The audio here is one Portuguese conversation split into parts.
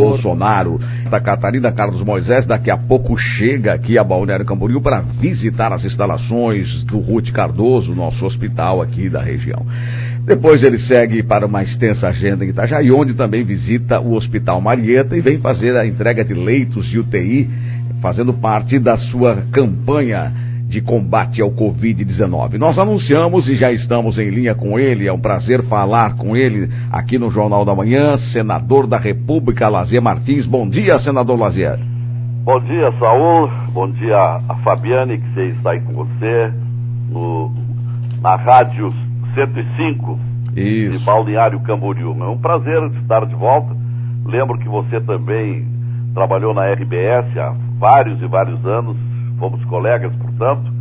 Bolsonaro, da Catarina Carlos Moisés, daqui a pouco chega aqui a Balneário Camboriú para visitar as instalações do Ruth Cardoso, nosso hospital aqui da região. Depois ele segue para uma extensa agenda em Itajaí, onde também visita o Hospital Marieta e vem fazer a entrega de leitos de UTI, fazendo parte da sua campanha de combate ao Covid-19. Nós anunciamos e já estamos em linha com ele. É um prazer falar com ele aqui no Jornal da Manhã, senador da República, Lazier Martins. Bom dia, senador Lazier. Bom dia, Saul. Bom dia a Fabiane, que está aí com você, no, na Rádio 105 Isso. de Balneário Camboriú. É um prazer estar de volta. Lembro que você também trabalhou na RBS há vários e vários anos fomos colegas, portanto,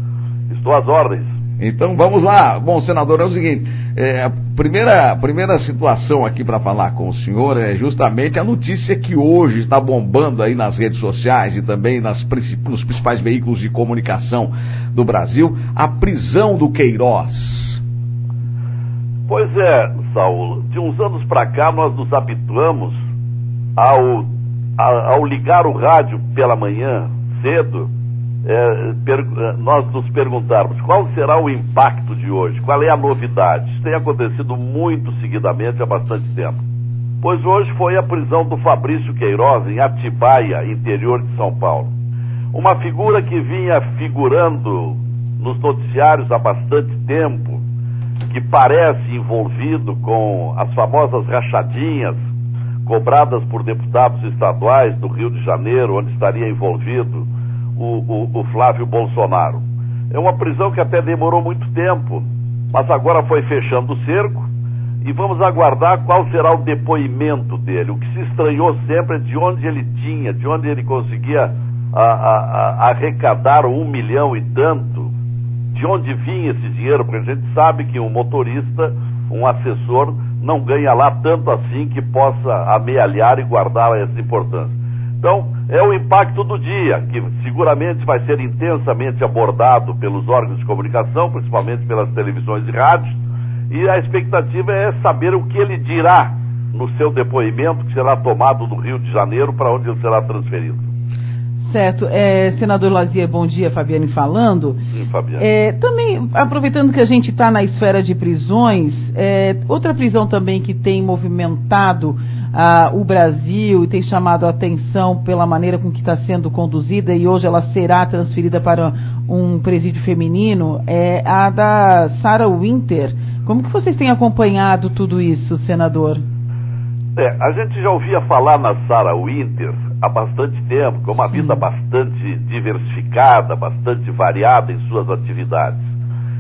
estou às ordens. Então vamos lá. Bom, senador, é o seguinte: é, a primeira, primeira situação aqui para falar com o senhor é justamente a notícia que hoje está bombando aí nas redes sociais e também nas, nos principais veículos de comunicação do Brasil, a prisão do Queiroz. Pois é, Saul, de uns anos para cá nós nos habituamos ao, ao ligar o rádio pela manhã, cedo, é, per, é, nós nos perguntarmos qual será o impacto de hoje, qual é a novidade. Isso tem acontecido muito seguidamente há bastante tempo. Pois hoje foi a prisão do Fabrício Queiroz em Atibaia, interior de São Paulo. Uma figura que vinha figurando nos noticiários há bastante tempo, que parece envolvido com as famosas rachadinhas cobradas por deputados estaduais do Rio de Janeiro, onde estaria envolvido o, o, o Flávio Bolsonaro. É uma prisão que até demorou muito tempo, mas agora foi fechando o cerco e vamos aguardar qual será o depoimento dele. O que se estranhou sempre é de onde ele tinha, de onde ele conseguia a, a, a arrecadar um milhão e tanto, de onde vinha esse dinheiro, porque a gente sabe que um motorista, um assessor, não ganha lá tanto assim que possa amealhar e guardar essa importância. Então, é o impacto do dia, que seguramente vai ser intensamente abordado pelos órgãos de comunicação, principalmente pelas televisões e rádios, e a expectativa é saber o que ele dirá no seu depoimento, que será tomado do Rio de Janeiro, para onde ele será transferido. Certo. É, senador Lazier, bom dia, Fabiane falando. Sim, Fabiane. É, também, aproveitando que a gente está na esfera de prisões, é, outra prisão também que tem movimentado ah, o Brasil e tem chamado a atenção pela maneira com que está sendo conduzida e hoje ela será transferida para um presídio feminino é a da Sarah Winter. Como que vocês têm acompanhado tudo isso, senador? É, a gente já ouvia falar na Sarah Winter há bastante tempo, com uma vida bastante diversificada, bastante variada em suas atividades.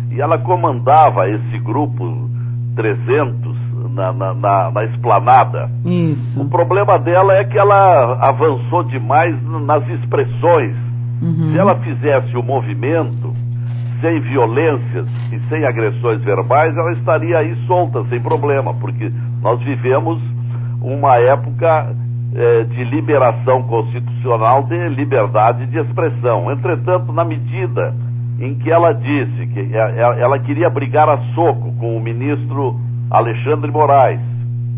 E ela comandava esse grupo 300 na, na, na, na esplanada. Isso. O problema dela é que ela avançou demais nas expressões. Uhum. Se ela fizesse o movimento sem violências e sem agressões verbais, ela estaria aí solta, sem problema, porque nós vivemos uma época é, de liberação constitucional de liberdade de expressão. Entretanto, na medida em que ela disse que é, é, ela queria brigar a soco com o ministro Alexandre Moraes,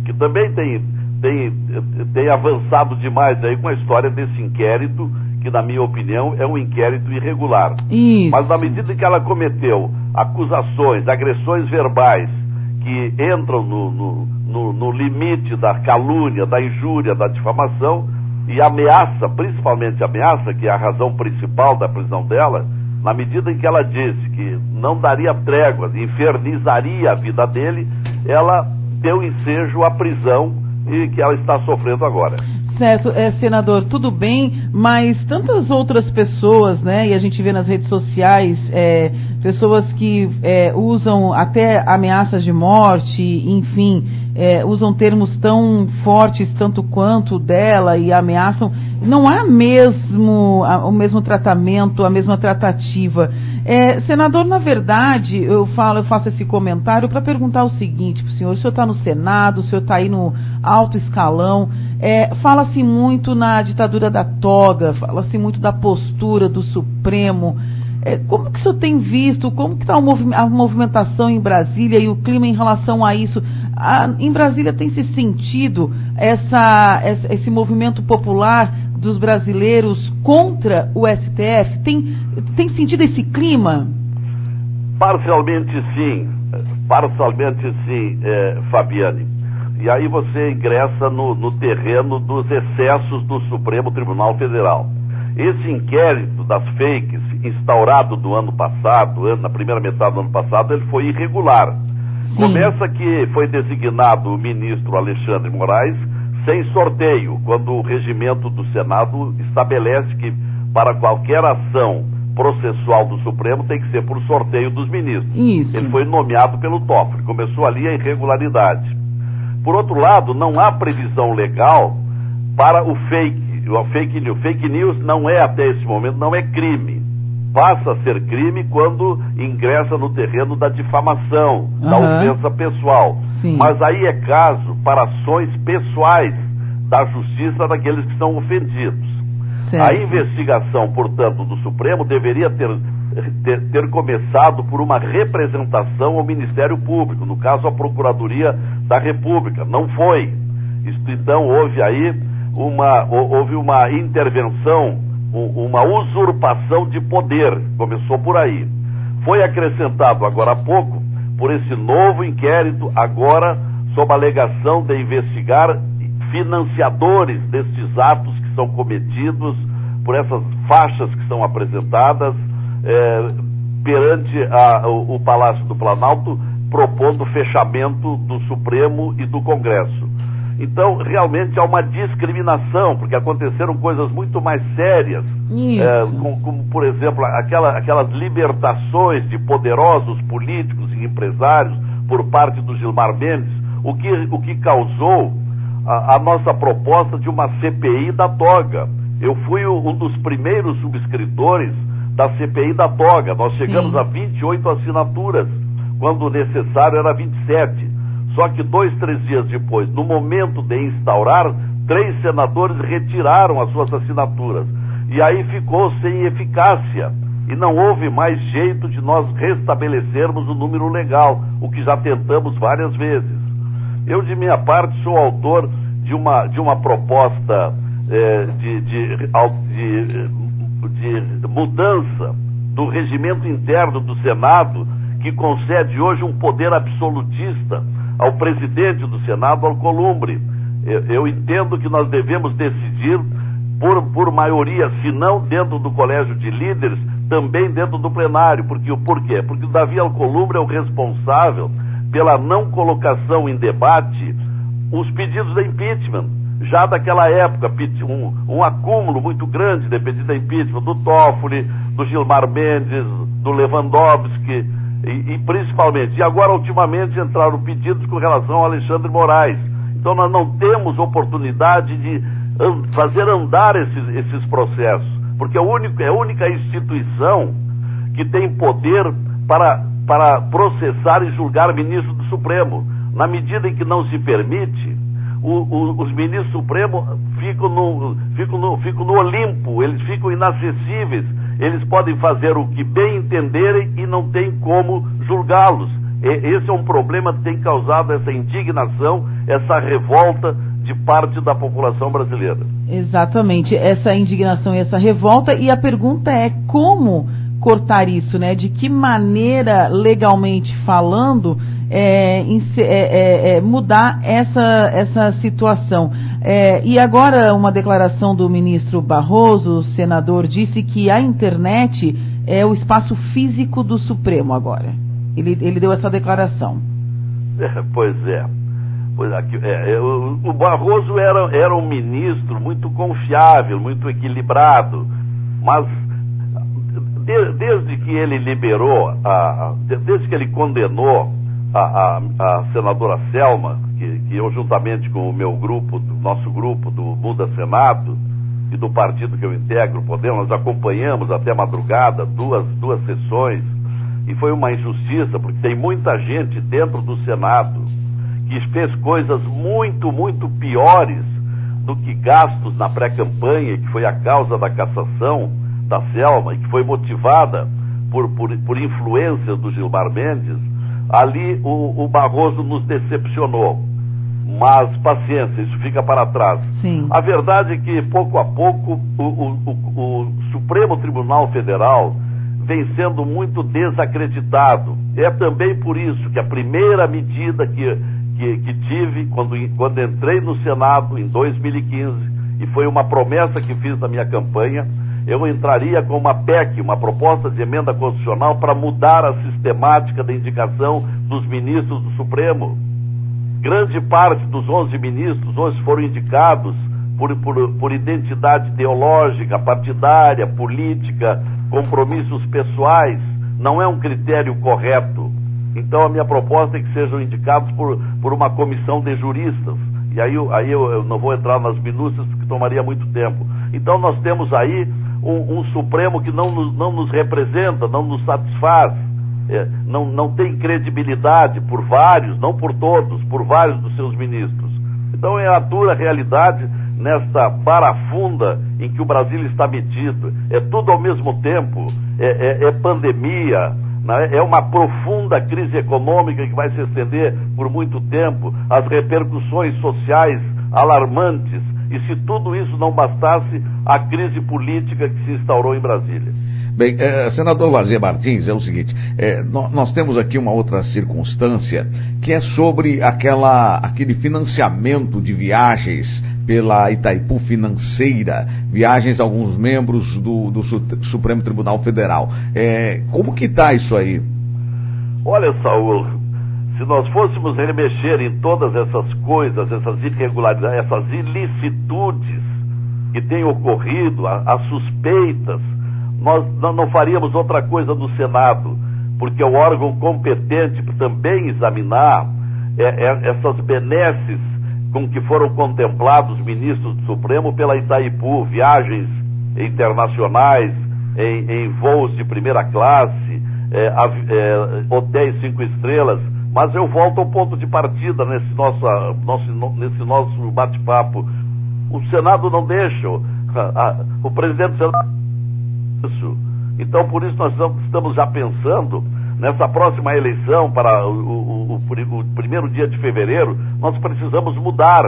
que também tem, tem, tem avançado demais aí com a história desse inquérito, que na minha opinião é um inquérito irregular. Isso. Mas na medida em que ela cometeu acusações, agressões verbais, que entram no, no, no, no limite da calúnia, da injúria, da difamação, e ameaça, principalmente ameaça, que é a razão principal da prisão dela, na medida em que ela disse que não daria tréguas, infernizaria a vida dele, ela deu ensejo à prisão e que ela está sofrendo agora. Certo, é, senador, tudo bem, mas tantas outras pessoas, né, e a gente vê nas redes sociais, é, pessoas que é, usam até ameaças de morte, enfim, é, usam termos tão fortes tanto quanto dela e ameaçam, não há mesmo a, o mesmo tratamento, a mesma tratativa. É, senador, na verdade, eu falo, eu faço esse comentário para perguntar o seguinte para o senhor: o senhor está no Senado, o senhor está aí no alto escalão. É, fala-se muito na ditadura da toga, fala-se muito da postura do Supremo. É, como que o senhor tem visto, como que está a movimentação em Brasília e o clima em relação a isso? A, em Brasília tem se sentido essa, esse movimento popular dos brasileiros contra o STF? Tem, tem sentido esse clima? Parcialmente sim, parcialmente sim, é, Fabiane. E aí você ingressa no, no terreno dos excessos do Supremo Tribunal Federal. Esse inquérito das fakes, instaurado no ano passado, na primeira metade do ano passado, ele foi irregular. Sim. Começa que foi designado o ministro Alexandre Moraes sem sorteio, quando o regimento do Senado estabelece que para qualquer ação processual do Supremo tem que ser por sorteio dos ministros. Isso. Ele foi nomeado pelo Toffoli. Começou ali a irregularidade. Por outro lado, não há previsão legal para o fake. O fake news. Fake news não é, até esse momento, não é crime. Passa a ser crime quando ingressa no terreno da difamação, uhum. da ofensa pessoal. Sim. Mas aí é caso para ações pessoais da justiça daqueles que são ofendidos. Certo. A investigação, portanto, do Supremo deveria ter, ter, ter, começado por uma representação ao Ministério Público, no caso, a Procuradoria da República. Não foi. Então, houve aí uma, houve uma intervenção, uma usurpação de poder. Começou por aí. Foi acrescentado agora há pouco, por esse novo inquérito, agora sob a alegação de investigar financiadores destes atos que são cometidos, por essas faixas que são apresentadas é, perante a, o, o Palácio do Planalto, propondo o fechamento do Supremo e do Congresso. Então, realmente há uma discriminação, porque aconteceram coisas muito mais sérias, é, como, como, por exemplo, aquela, aquelas libertações de poderosos políticos e empresários por parte do Gilmar Mendes, o que, o que causou a, a nossa proposta de uma CPI da toga. Eu fui o, um dos primeiros subscritores da CPI da toga. Nós chegamos Sim. a 28 assinaturas, quando necessário era 27. Só que dois, três dias depois, no momento de instaurar, três senadores retiraram as suas assinaturas. E aí ficou sem eficácia. E não houve mais jeito de nós restabelecermos o número legal, o que já tentamos várias vezes. Eu, de minha parte, sou autor de uma, de uma proposta eh, de, de, de, de mudança do regimento interno do Senado, que concede hoje um poder absolutista ao presidente do Senado, ao Columbre. Eu, eu entendo que nós devemos decidir por, por maioria, se não dentro do colégio de líderes, também dentro do plenário. Porque, por quê? Porque o Davi Alcolumbre é o responsável pela não colocação em debate os pedidos de impeachment. Já daquela época, um, um acúmulo muito grande de pedidos de impeachment do Toffoli, do Gilmar Mendes, do Lewandowski, e, e, principalmente, e agora ultimamente entraram pedidos com relação ao Alexandre Moraes. Então nós não temos oportunidade de an fazer andar esses, esses processos, porque é a, única, é a única instituição que tem poder para para processar e julgar ministro do Supremo. Na medida em que não se permite, o, o, os ministros do Supremo ficam no, ficam, no, ficam no Olimpo, eles ficam inacessíveis, eles podem fazer o que bem entenderem e não tem como julgá-los. Esse é um problema que tem causado essa indignação, essa revolta de parte da população brasileira. Exatamente, essa indignação e essa revolta. E a pergunta é como cortar isso, né? De que maneira, legalmente falando, é, é, é, é, mudar essa, essa situação. É, e agora, uma declaração do ministro Barroso, o senador, disse que a internet é o espaço físico do Supremo agora. Ele, ele deu essa declaração. pois é. Pois aqui, é, o, o Barroso era, era um ministro muito confiável, muito equilibrado, mas de, desde que ele liberou, a, desde que ele condenou a, a, a senadora Selma, que, eu juntamente com o meu grupo, do nosso grupo do Muda Senado e do partido que eu integro, Podemos, nós acompanhamos até madrugada duas, duas sessões e foi uma injustiça, porque tem muita gente dentro do Senado que fez coisas muito, muito piores do que gastos na pré-campanha, que foi a causa da cassação da Selma e que foi motivada por, por, por influência do Gilmar Mendes, ali o, o Barroso nos decepcionou. Mas paciência, isso fica para trás. Sim. A verdade é que, pouco a pouco, o, o, o, o Supremo Tribunal Federal vem sendo muito desacreditado. É também por isso que a primeira medida que, que, que tive quando, quando entrei no Senado em 2015, e foi uma promessa que fiz na minha campanha, eu entraria com uma PEC, uma proposta de emenda constitucional, para mudar a sistemática da indicação dos ministros do Supremo. Grande parte dos 11 ministros hoje foram indicados por, por, por identidade ideológica, partidária, política, compromissos pessoais. Não é um critério correto. Então a minha proposta é que sejam indicados por, por uma comissão de juristas. E aí, aí eu, eu não vou entrar nas minúcias porque tomaria muito tempo. Então nós temos aí um, um Supremo que não nos, não nos representa, não nos satisfaz, é, não, não tem credibilidade por vários, não por todos, por vários dos seus ministros. Então é a dura realidade nessa barafunda em que o Brasil está metido. É tudo ao mesmo tempo, é, é, é pandemia, né? é uma profunda crise econômica que vai se estender por muito tempo, as repercussões sociais alarmantes, e se tudo isso não bastasse, a crise política que se instaurou em Brasília. Bem, é, senador Lazer Martins, é o seguinte, é, nós, nós temos aqui uma outra circunstância que é sobre aquela, aquele financiamento de viagens pela Itaipu Financeira, viagens a alguns membros do, do Supremo Tribunal Federal. É, como que está isso aí? Olha, Saul, se nós fôssemos remexer em todas essas coisas, essas irregularidades, essas ilicitudes que têm ocorrido, as suspeitas, nós não faríamos outra coisa no Senado, porque é o órgão competente também examinar é, é, essas benesses com que foram contemplados ministros do Supremo pela Itaipu, viagens internacionais, em, em voos de primeira classe, é, é, hotéis cinco estrelas, mas eu volto ao ponto de partida nesse nosso, nosso, nesse nosso bate-papo. O Senado não deixa, o presidente do Senado isso. Então, por isso, nós estamos já pensando nessa próxima eleição, para o, o, o, o primeiro dia de fevereiro, nós precisamos mudar.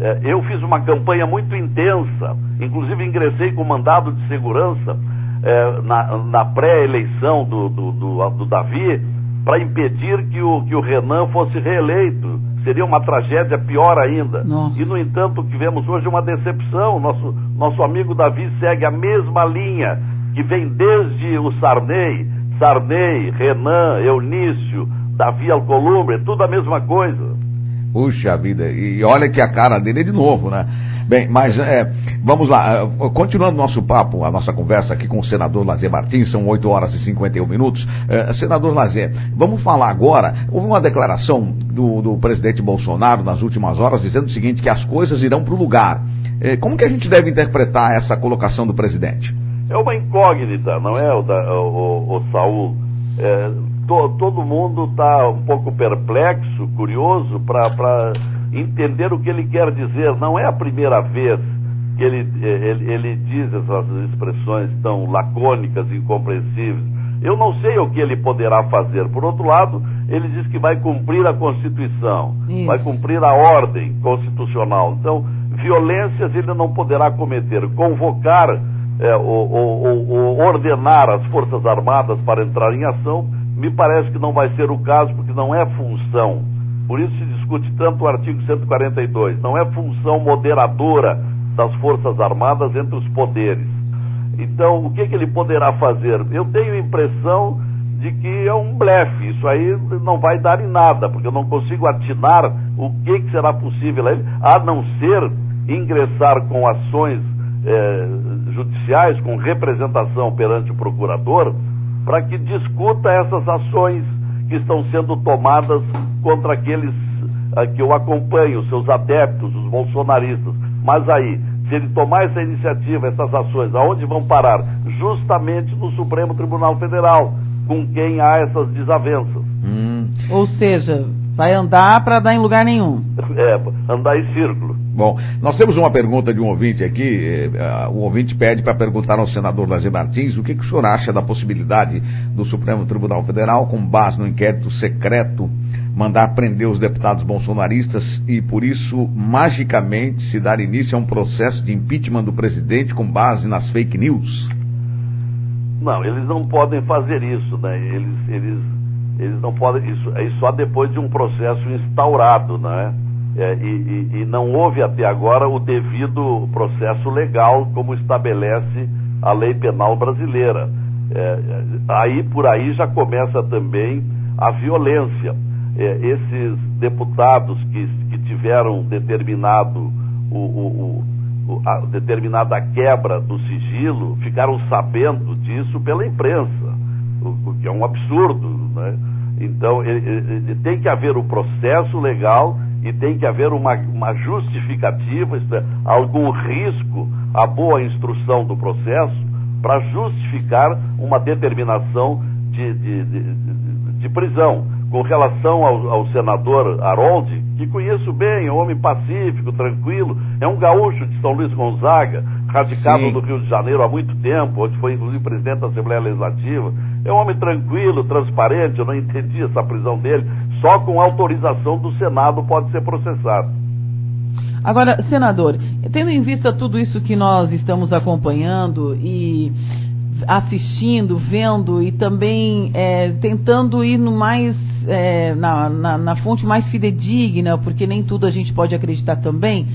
É, eu fiz uma campanha muito intensa, inclusive ingressei com mandado de segurança é, na, na pré-eleição do, do, do, do Davi para impedir que o, que o Renan fosse reeleito. Seria uma tragédia pior ainda. Nossa. E, no entanto, o que vemos hoje é uma decepção. Nosso, nosso amigo Davi segue a mesma linha que vem desde o Sarney, Sarney, Renan, Eunício, Davi Alcolumbre, é tudo a mesma coisa. Puxa vida, e olha que a cara dele é de novo, né? Bem, mas é, vamos lá, é, continuando nosso papo, a nossa conversa aqui com o senador Lazer Martins, são 8 horas e 51 minutos. É, senador Lazer, vamos falar agora, houve uma declaração do, do, presidente Bolsonaro nas últimas horas dizendo o seguinte, que as coisas irão para o lugar. É, como que a gente deve interpretar essa colocação do presidente? É uma incógnita, não é, o, o, o Saul? É, to, todo mundo está um pouco perplexo, curioso, para entender o que ele quer dizer. Não é a primeira vez que ele, ele, ele diz essas expressões tão lacônicas incompreensíveis. Eu não sei o que ele poderá fazer. Por outro lado, ele diz que vai cumprir a Constituição, Isso. vai cumprir a ordem constitucional. Então, violências ele não poderá cometer. Convocar é, ou, ou, ou, ordenar as Forças Armadas para entrar em ação, me parece que não vai ser o caso, porque não é função. Por isso se discute tanto o artigo 142. Não é função moderadora das Forças Armadas entre os poderes. Então, o que, que ele poderá fazer? Eu tenho a impressão de que é um blefe. Isso aí não vai dar em nada, porque eu não consigo atinar o que, que será possível a ele, a não ser ingressar com ações eh, judiciais, com representação perante o procurador, para que discuta essas ações que estão sendo tomadas contra aqueles uh, que eu acompanho, seus adeptos, os bolsonaristas. Mas aí, se ele tomar essa iniciativa, essas ações, aonde vão parar? Justamente no Supremo Tribunal Federal, com quem há essas desavenças. Hum. Ou seja, vai andar para dar em lugar nenhum. É, andar em círculo. Bom, nós temos uma pergunta de um ouvinte aqui. Uh, o ouvinte pede para perguntar ao senador Lazer Martins o que, que o senhor acha da possibilidade do Supremo Tribunal Federal, com base no inquérito secreto, mandar prender os deputados bolsonaristas e, por isso, magicamente se dar início a um processo de impeachment do presidente com base nas fake news? Não, eles não podem fazer isso, né? Eles, eles, eles não podem. Isso, é só depois de um processo instaurado, né? É, e, e, não houve até agora o devido processo legal como estabelece a lei penal brasileira. É, aí por aí já começa também a violência. É, esses deputados que, que tiveram determinado o, o, o, a determinada quebra do sigilo ficaram sabendo disso pela imprensa, o, que é um absurdo. Né? Então ele, ele, tem que haver o processo legal e tem que haver uma, uma justificativa, é, algum risco à boa instrução do processo para justificar uma determinação de, de, de, de, prisão. Com relação ao, ao senador Harold, que conheço bem, é um homem pacífico, tranquilo, é um gaúcho de São Luís Gonzaga, radicado Sim. no Rio de Janeiro há muito tempo, onde foi inclusive presidente da Assembleia Legislativa. É um homem tranquilo, transparente, eu não entendi essa prisão dele. Só com autorização do Senado pode ser processado. Agora, senador, tendo em vista tudo isso que nós estamos acompanhando e assistindo, vendo e também é, tentando ir no mais é, na, na, na fonte mais fidedigna, porque nem tudo a gente pode acreditar também.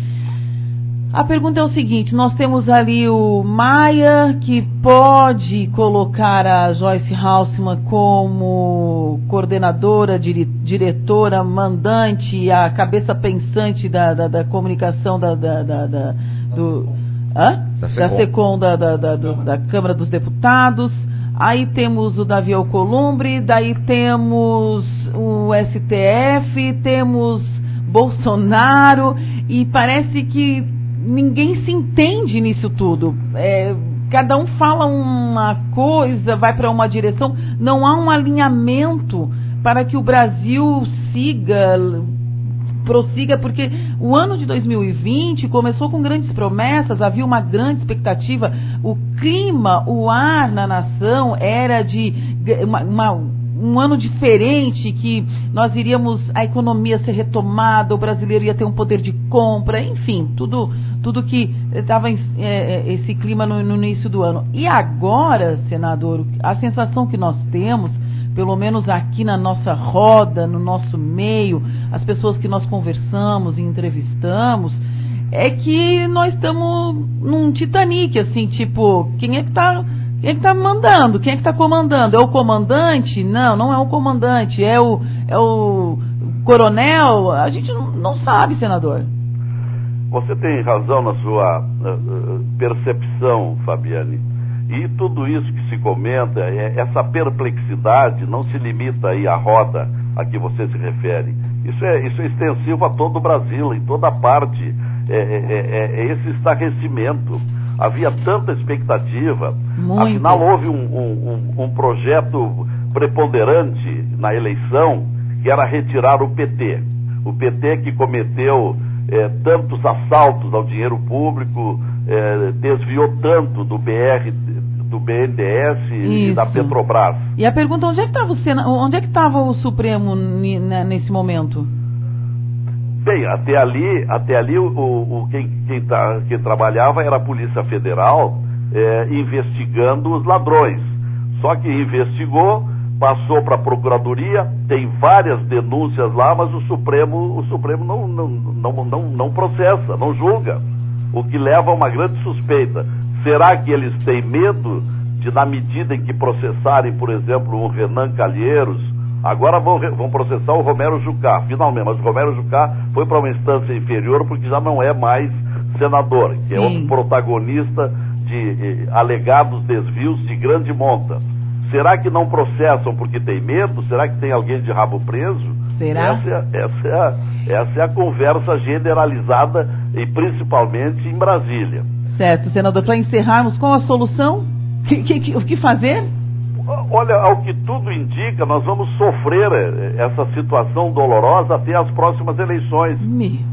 A pergunta é o seguinte: nós temos ali o Maia, que pode colocar a Joyce Halseman como coordenadora, dire, diretora, mandante, a cabeça pensante da, da, da comunicação da, da, da do, hã? da SECOM, da, da, da, da Câmara dos Deputados. Aí temos o Davi Alcolumbre, daí temos o STF, temos Bolsonaro, e parece que ninguém se entende nisso tudo. É, cada um fala uma coisa, vai para uma direção, não há um alinhamento para que o Brasil siga, prossiga, porque o ano de 2020 começou com grandes promessas, havia uma grande expectativa, o clima, o ar na nação era de uma, uma um ano diferente, que nós iríamos, a economia ser retomada, o brasileiro ia ter um poder de compra, enfim, tudo tudo que estava é, é, esse clima no, no, início do ano. E agora, senador, a sensação que nós temos, pelo menos aqui na nossa roda, no nosso meio, as pessoas que nós conversamos e entrevistamos, é que nós estamos num Titanic, assim, tipo, quem é que está quem é que está mandando? Quem é que está comandando? É o comandante? Não, não é o comandante, é o, é o coronel? A gente não, não sabe, senador. Você tem razão na sua percepção, Fabiane. E tudo isso que se comenta, é, essa perplexidade não se limita aí à roda a que você se refere. Isso é, isso é extensivo a todo o Brasil, em toda parte. É, é, é, é esse estarrecimento. Havia tanta expectativa. Muito. Afinal, houve um, um, um, um projeto preponderante na eleição que era retirar o PT. O PT que cometeu é, tantos assaltos ao dinheiro público, é, desviou tanto do BR, do BNDES Isso. e da Petrobras. E a pergunta onde é que estava o Sena, onde é que estava o Supremo né, nesse momento? Bem, até ali, até ali o, o quem, quem, tá, quem, trabalhava era a Polícia Federal é, investigando os ladrões. Só que investigou, passou para a Procuradoria, tem várias denúncias lá, mas o Supremo, o Supremo não, não, não, não, não processa, não julga, o que leva a uma grande suspeita. Será que eles têm medo de, na medida em que processarem, por exemplo, o Renan Calheiros, agora vão, vão processar o Romero Jucá, finalmente, mas o Romero Jucá foi para uma instância inferior porque já não é mais senador, que é Sim. outro protagonista de eh, alegados desvios de grande monta. Será que não processam porque tem medo? Será que tem alguém de rabo preso? Será? Essa é, essa é, a, essa é a conversa generalizada e principalmente em Brasília. Certo, senador. Para encerrarmos, qual a solução? Que, que, que, o que fazer? Olha, ao que tudo indica, nós vamos sofrer eh, essa situação dolorosa até as próximas eleições.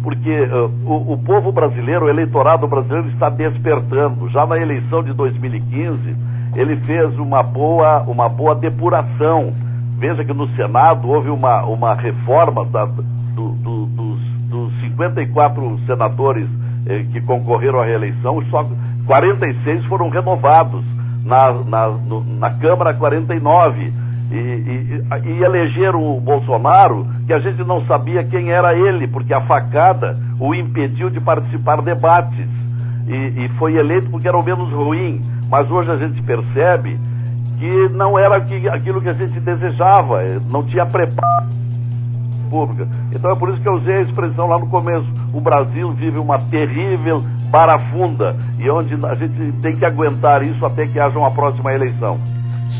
Porque uh, o, o, povo brasileiro, o eleitorado brasileiro está despertando. Já na eleição de 2015, ele fez uma boa, uma boa depuração. Veja que no Senado houve uma, uma reforma da, do, do, dos, dos 54 senadores eh, que concorreram à reeleição, só 46 foram renovados na, na, no, na Câmara 49 e, e, e elegeram o Bolsonaro, que a gente não sabia quem era ele, porque a facada o impediu de participar de debates. E, e foi eleito porque era o menos ruim. Mas hoje a gente percebe que não era aquilo que a gente desejava, não tinha preparo pública. Então é por isso que eu usei a expressão lá no começo. O Brasil vive uma terrível barafunda e onde a gente tem que aguentar isso até que haja uma próxima eleição.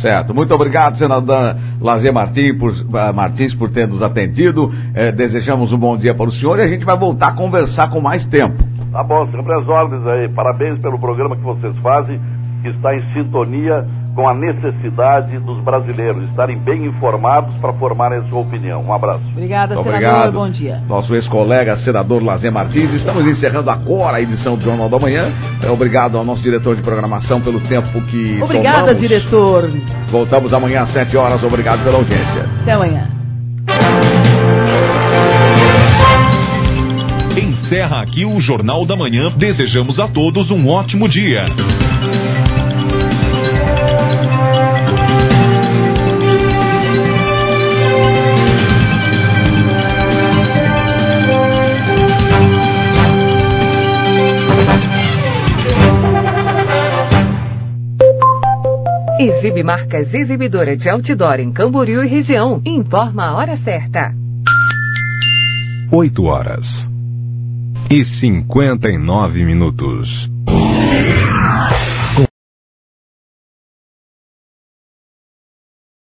Certo. Muito obrigado, senador Lazer Martins, por, uh, Martins, por ter nos atendido. Eh, desejamos um bom dia para o senhor e a gente vai voltar a conversar com mais tempo. Tá bom, sempre as ordens aí. Parabéns pelo programa que vocês fazem, que está em sintonia com a necessidade dos brasileiros estarem bem informados para formarem a sua opinião. Um abraço. Obrigada, Muito senador. obrigado. Bom dia. Nosso ex-colega, senador Lazer Martins. Estamos encerrando agora a edição do Jornal da Manhã. É, obrigado ao nosso diretor de programação pelo tempo que. Obrigada, tomamos. diretor. Voltamos amanhã às 7 horas. Obrigado pela audiência. Até amanhã. Encerra aqui o Jornal da Manhã. Desejamos a todos um ótimo dia. Exibe Marcas Exibidora de Outdoor em Camboriú e região. Informa a hora certa. 8 horas e 59 minutos.